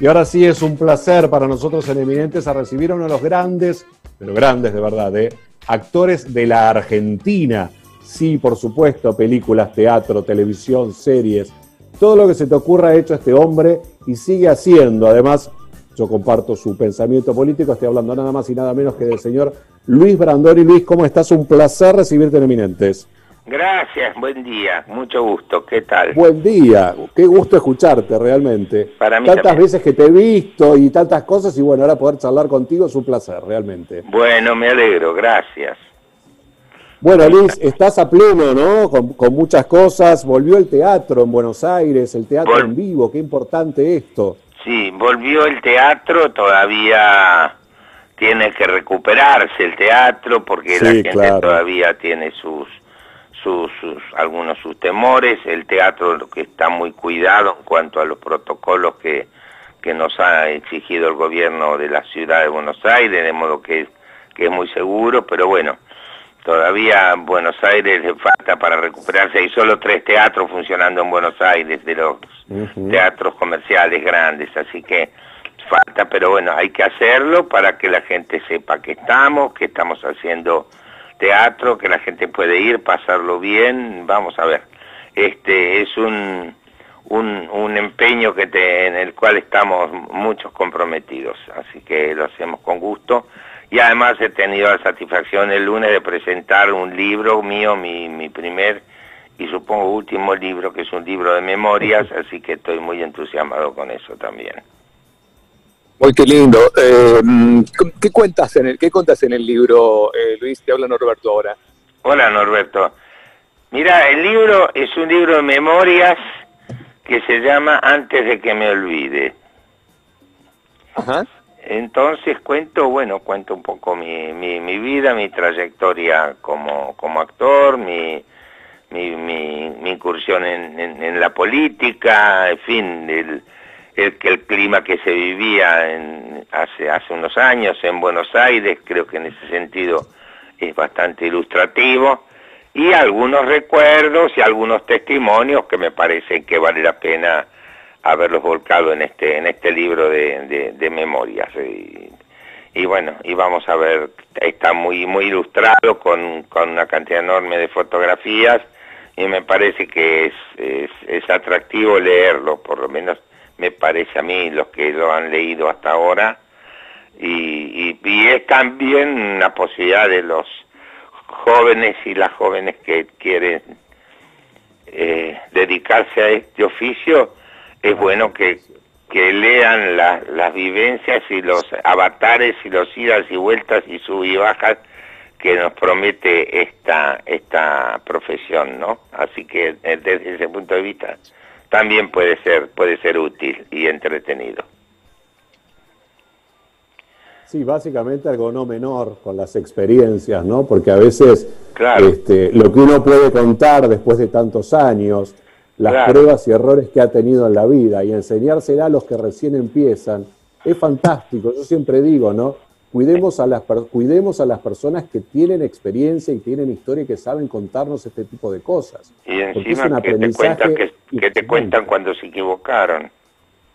Y ahora sí es un placer para nosotros en Eminentes a recibir a uno de los grandes, pero grandes de verdad, ¿eh? actores de la Argentina. Sí, por supuesto, películas, teatro, televisión, series. Todo lo que se te ocurra ha hecho este hombre y sigue haciendo. Además, yo comparto su pensamiento político. Estoy hablando nada más y nada menos que del señor Luis Brandoni. Luis, ¿cómo estás? Un placer recibirte en Eminentes. Gracias, buen día, mucho gusto, ¿qué tal? Buen día, qué gusto escucharte realmente. Para mí Tantas veces que te he visto y tantas cosas y bueno, ahora poder charlar contigo es un placer, realmente. Bueno, me alegro, gracias. Bueno, Luis, estás a pleno, ¿no? Con, muchas cosas. Volvió el teatro en Buenos Aires, el teatro en vivo, qué importante esto. Sí, volvió el teatro, todavía tiene que recuperarse el teatro porque la gente todavía tiene sus sus, algunos sus temores, el teatro que está muy cuidado en cuanto a los protocolos que, que nos ha exigido el gobierno de la ciudad de Buenos Aires, de modo que, que es muy seguro, pero bueno, todavía Buenos Aires le falta para recuperarse, hay solo tres teatros funcionando en Buenos Aires, de los teatros comerciales grandes, así que falta, pero bueno, hay que hacerlo para que la gente sepa que estamos, que estamos haciendo teatro, que la gente puede ir, pasarlo bien, vamos a ver. Este es un, un, un empeño que te, en el cual estamos muchos comprometidos, así que lo hacemos con gusto. Y además he tenido la satisfacción el lunes de presentar un libro mío, mi, mi primer y supongo último libro, que es un libro de memorias, así que estoy muy entusiasmado con eso también. Muy qué lindo. Eh, ¿qué, cuentas en el, ¿Qué cuentas en el libro, eh, Luis? Te habla Norberto ahora. Hola, Norberto. Mira, el libro es un libro de memorias que se llama Antes de que me olvide. Ajá. Entonces cuento, bueno, cuento un poco mi, mi, mi vida, mi trayectoria como, como actor, mi, mi, mi, incursión en, en, la política, en fin, el, el, el clima que se vivía hace, hace unos años en Buenos Aires, creo que en ese sentido es bastante ilustrativo, y algunos recuerdos y algunos testimonios que me parecen que vale la pena haberlos volcado en este, en este libro de, de, memorias. Y, bueno, y vamos a ver, está muy, muy ilustrado con, con una cantidad enorme de fotografías y me parece que es, es atractivo leerlo, por lo menos me parece a mí, los que lo han leído hasta ahora, y, y, es también una posibilidad de los jóvenes y las jóvenes que quieren eh, dedicarse a este oficio, es bueno que, que lean las vivencias y los avatares y los idas y vueltas y sub y bajas que nos promete esta, esta profesión, ¿no? Así que eh, desde ese punto de vista también puede ser, puede ser útil y entretenido. Sí, básicamente algo no menor con las experiencias, ¿no? Porque a veces este, lo que uno puede contar después de tantos años, las pruebas y errores que ha tenido en la vida y enseñársela a los que recién empiezan, es fantástico. Yo siempre digo, ¿no? Cuidemos a, las, cuidemos a las personas que tienen experiencia y tienen historia y que saben contarnos este tipo de cosas. Y encima que, te cuentan, que, te cuentan cuando se equivocaron.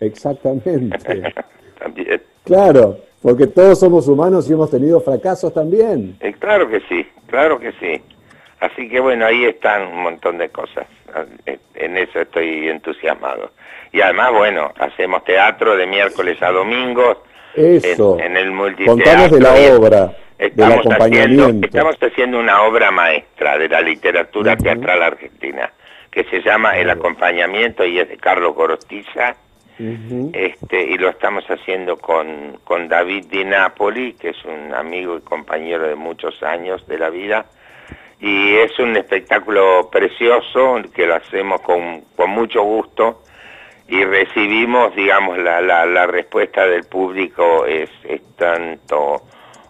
Exactamente. también. Claro, porque todos somos humanos y hemos tenido fracasos también. Eh, claro que sí, claro que sí. Así que bueno, ahí están un montón de cosas. En eso estoy entusiasmado. Y además, bueno, hacemos teatro de miércoles a domingos eso. En, el Contanos de la obra, estamos Haciendo, estamos haciendo una obra maestra de la literatura teatral argentina, que se llama El acompañamiento y es de Carlos Gorostiza. este, y lo estamos haciendo con, con David Di Napoli, que es un amigo y compañero de muchos años de la vida, y es un espectáculo precioso que lo hacemos con, con mucho gusto y recibimos, digamos, la, la, la respuesta del público es, es, tanto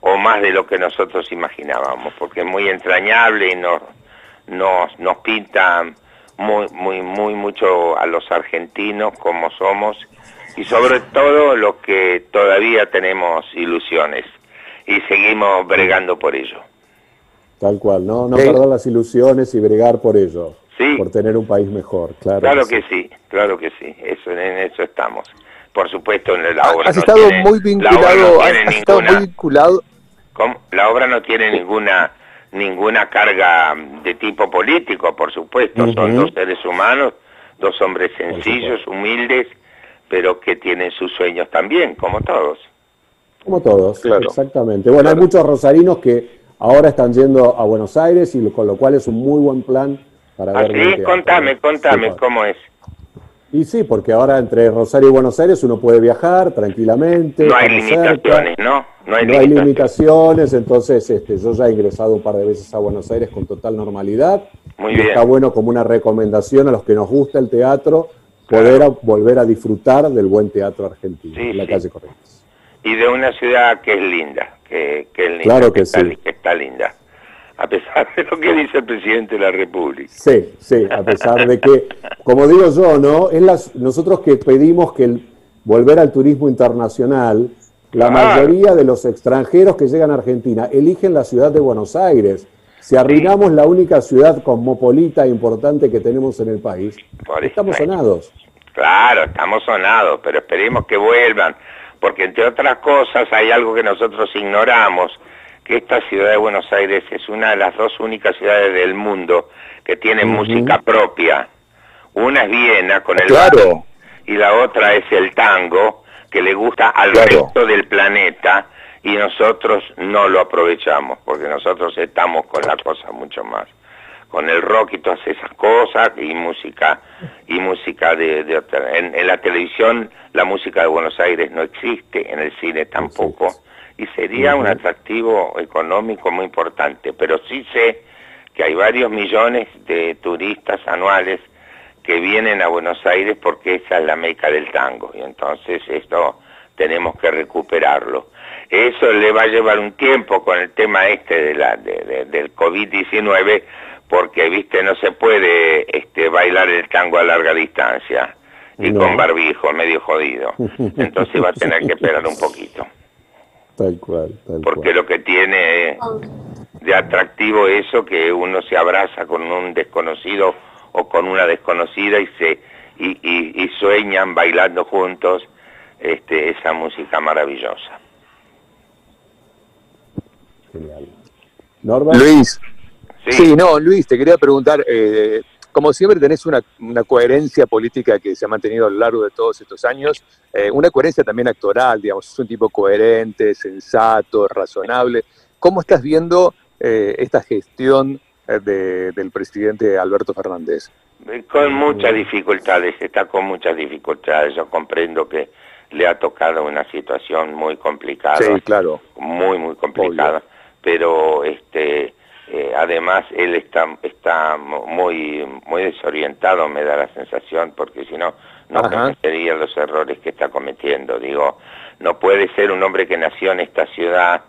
o más de lo que nosotros imaginábamos, porque es muy entrañable y nos, nos, nos pinta muy, muy, muy mucho a los argentinos como somos y sobre todo los que todavía tenemos ilusiones y seguimos bregando por ello. Tal cual, no, no perder las ilusiones y bregar por ello por tener un país mejor, claro. Claro que sí. claro que sí, eso, en eso estamos. por supuesto, la obra has estado muy vinculado, muy vinculado. La obra no tiene ninguna ninguna carga de tipo político, por supuesto, son dos seres humanos, dos hombres sencillos, humildes, pero que tienen sus sueños también, como todos. Como todos, claro. exactamente. Bueno, hay muchos rosarinos que ahora están yendo a Buenos Aires y con lo cual es un muy buen plan para ver. Sí, contame, contame cómo es. Y sí, porque ahora entre Rosario y Buenos Aires uno puede viajar tranquilamente. No hay limitaciones, ¿no? No hay, limitaciones. entonces este, yo ya he ingresado un par de veces a Buenos Aires con total normalidad. Muy bien. Está bueno como una recomendación a los que nos gusta el teatro, poder volver a disfrutar del buen teatro argentino en la calle Corrientes. Y de una ciudad que es linda, que, es linda, claro que, sí. que está linda a pesar de lo que dice el presidente de la República. Sí, sí, a pesar de que, como digo yo, ¿no? Es las, nosotros que pedimos que el, volver al turismo internacional, la mayoría de los extranjeros que llegan a Argentina eligen la ciudad de Buenos Aires. Si arruinamos la única ciudad cosmopolita importante que tenemos en el país, estamos sonados. Claro, estamos sonados, pero esperemos que vuelvan, porque entre otras cosas hay algo que nosotros ignoramos, que esta ciudad de Buenos Aires es una de las dos únicas ciudades del mundo que tiene música propia. Una es Viena con el claro. y la otra es el tango que le gusta al resto del planeta y nosotros no lo aprovechamos porque nosotros estamos con la cosa mucho más con el rock y todas esas cosas y música y música de, en, en, la televisión la música de Buenos Aires no existe en el cine tampoco y sería un atractivo económico muy importante, pero sí sé que hay varios millones de turistas anuales que vienen a Buenos Aires porque esa es la meca del tango y entonces esto tenemos que recuperarlo. Eso le va a llevar un tiempo con el tema este de la, del COVID-19 porque, viste, no se puede este, bailar el tango a larga distancia y con barbijo, medio jodido. Entonces va a tener que esperar un poquito. Tal cual, Porque lo que tiene de atractivo eso que uno se abraza con un desconocido o con una desconocida y se y, y, sueñan bailando juntos este, esa música maravillosa. Genial. Luis. Sí. no, Luis, te quería preguntar, eh, como siempre tenés una, coherencia política que se ha mantenido a lo largo de todos estos años, eh, una coherencia también actoral, digamos, es un tipo coherente, sensato, razonable. ¿Cómo estás viendo eh, esta gestión eh, del presidente Alberto Fernández? Con muchas dificultades, está con muchas dificultades. Yo comprendo que le ha tocado una situación muy complicada. Sí, claro. Muy, muy complicada. Pero este además, él está, está muy, muy desorientado, me da la sensación, porque si no, no cometería los errores que está cometiendo. Digo, no puede ser un hombre que nació en esta ciudad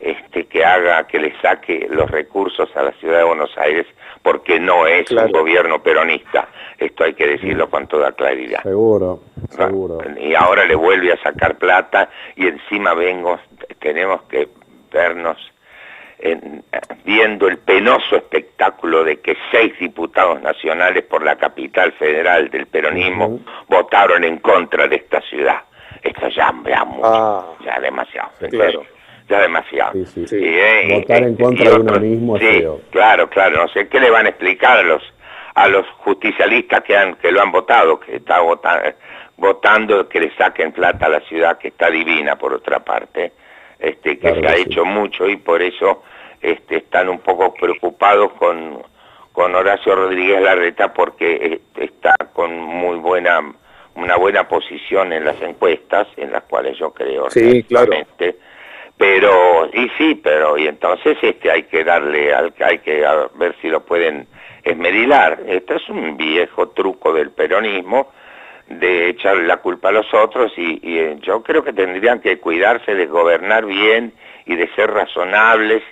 este, que haga, que le saque los recursos a la ciudad de Buenos Aires, porque no es un gobierno peronista. Esto hay que decirlo mm. con toda claridad. Seguro, seguro. Y ahora le vuelve a sacar plata y encima vengo, tenemos que vernos viendo el penoso espectáculo de que seis diputados nacionales por la capital federal del peronismo votaron en contra de esta ciudad. Esto ya, ya mucho, ah. ya demasiado. claro. Ya demasiado. Eh, Votar en contra de uno mismo sí, Claro, claro. No sé qué le van a explicar a los a los justicialistas que han que lo han votado, que está votando, votando que le saquen plata a la ciudad que está divina por otra parte este, que se ha hecho mucho y por eso este, están un poco preocupados con, con Horacio Rodríguez Larreta porque eh, está con muy buena una buena posición en las encuestas, en las cuales yo creo sí, claro. pero y sí, pero y entonces este hay que darle al hay que ver si lo pueden esmerilar. Este es un viejo truco del peronismo de echarle la culpa a los otros y, eh, yo creo que tendrían que cuidarse de gobernar bien y de ser razonables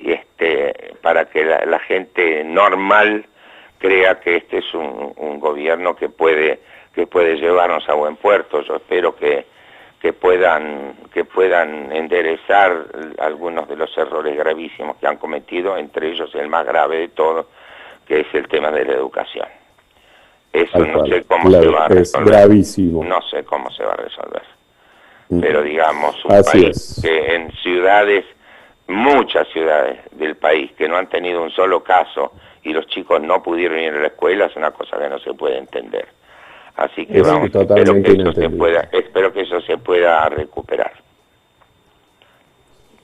este, para que la, gente normal crea que este es un, gobierno que puede, que puede llevarnos a buen puerto. Yo espero que, que, puedan, que puedan enderezar algunos de los errores gravísimos que han cometido, entre ellos el más grave de todo, que es el tema de la educación Eso no sé cómo se va a resolver. Es gravísimo. No sé cómo se va a resolver. Mm. Pero digamos, un país que en ciudades, muchas ciudades del país, que no han tenido un solo caso y los chicos no pudieron ir a la escuela, es una cosa que no se puede entender. Así que vamos, espero que, eso se pueda, espero que eso se pueda recuperar.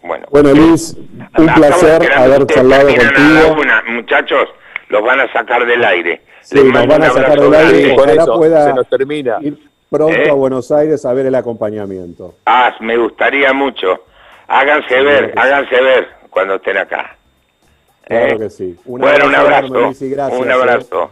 Bueno, bueno Luis, un placer haber charlado contigo. muchachos, los van a sacar del aire. Sí, nos van a sacar del aire y con eso pueda se nos termina. ir pronto ¿Eh? a Buenos Aires a ver el acompañamiento. Ah, me gustaría mucho. Háganse ver, háganse ver cuando estén acá. Claro ¿Eh? que sí. Un bueno, un abrazo. un ¿eh? abrazo.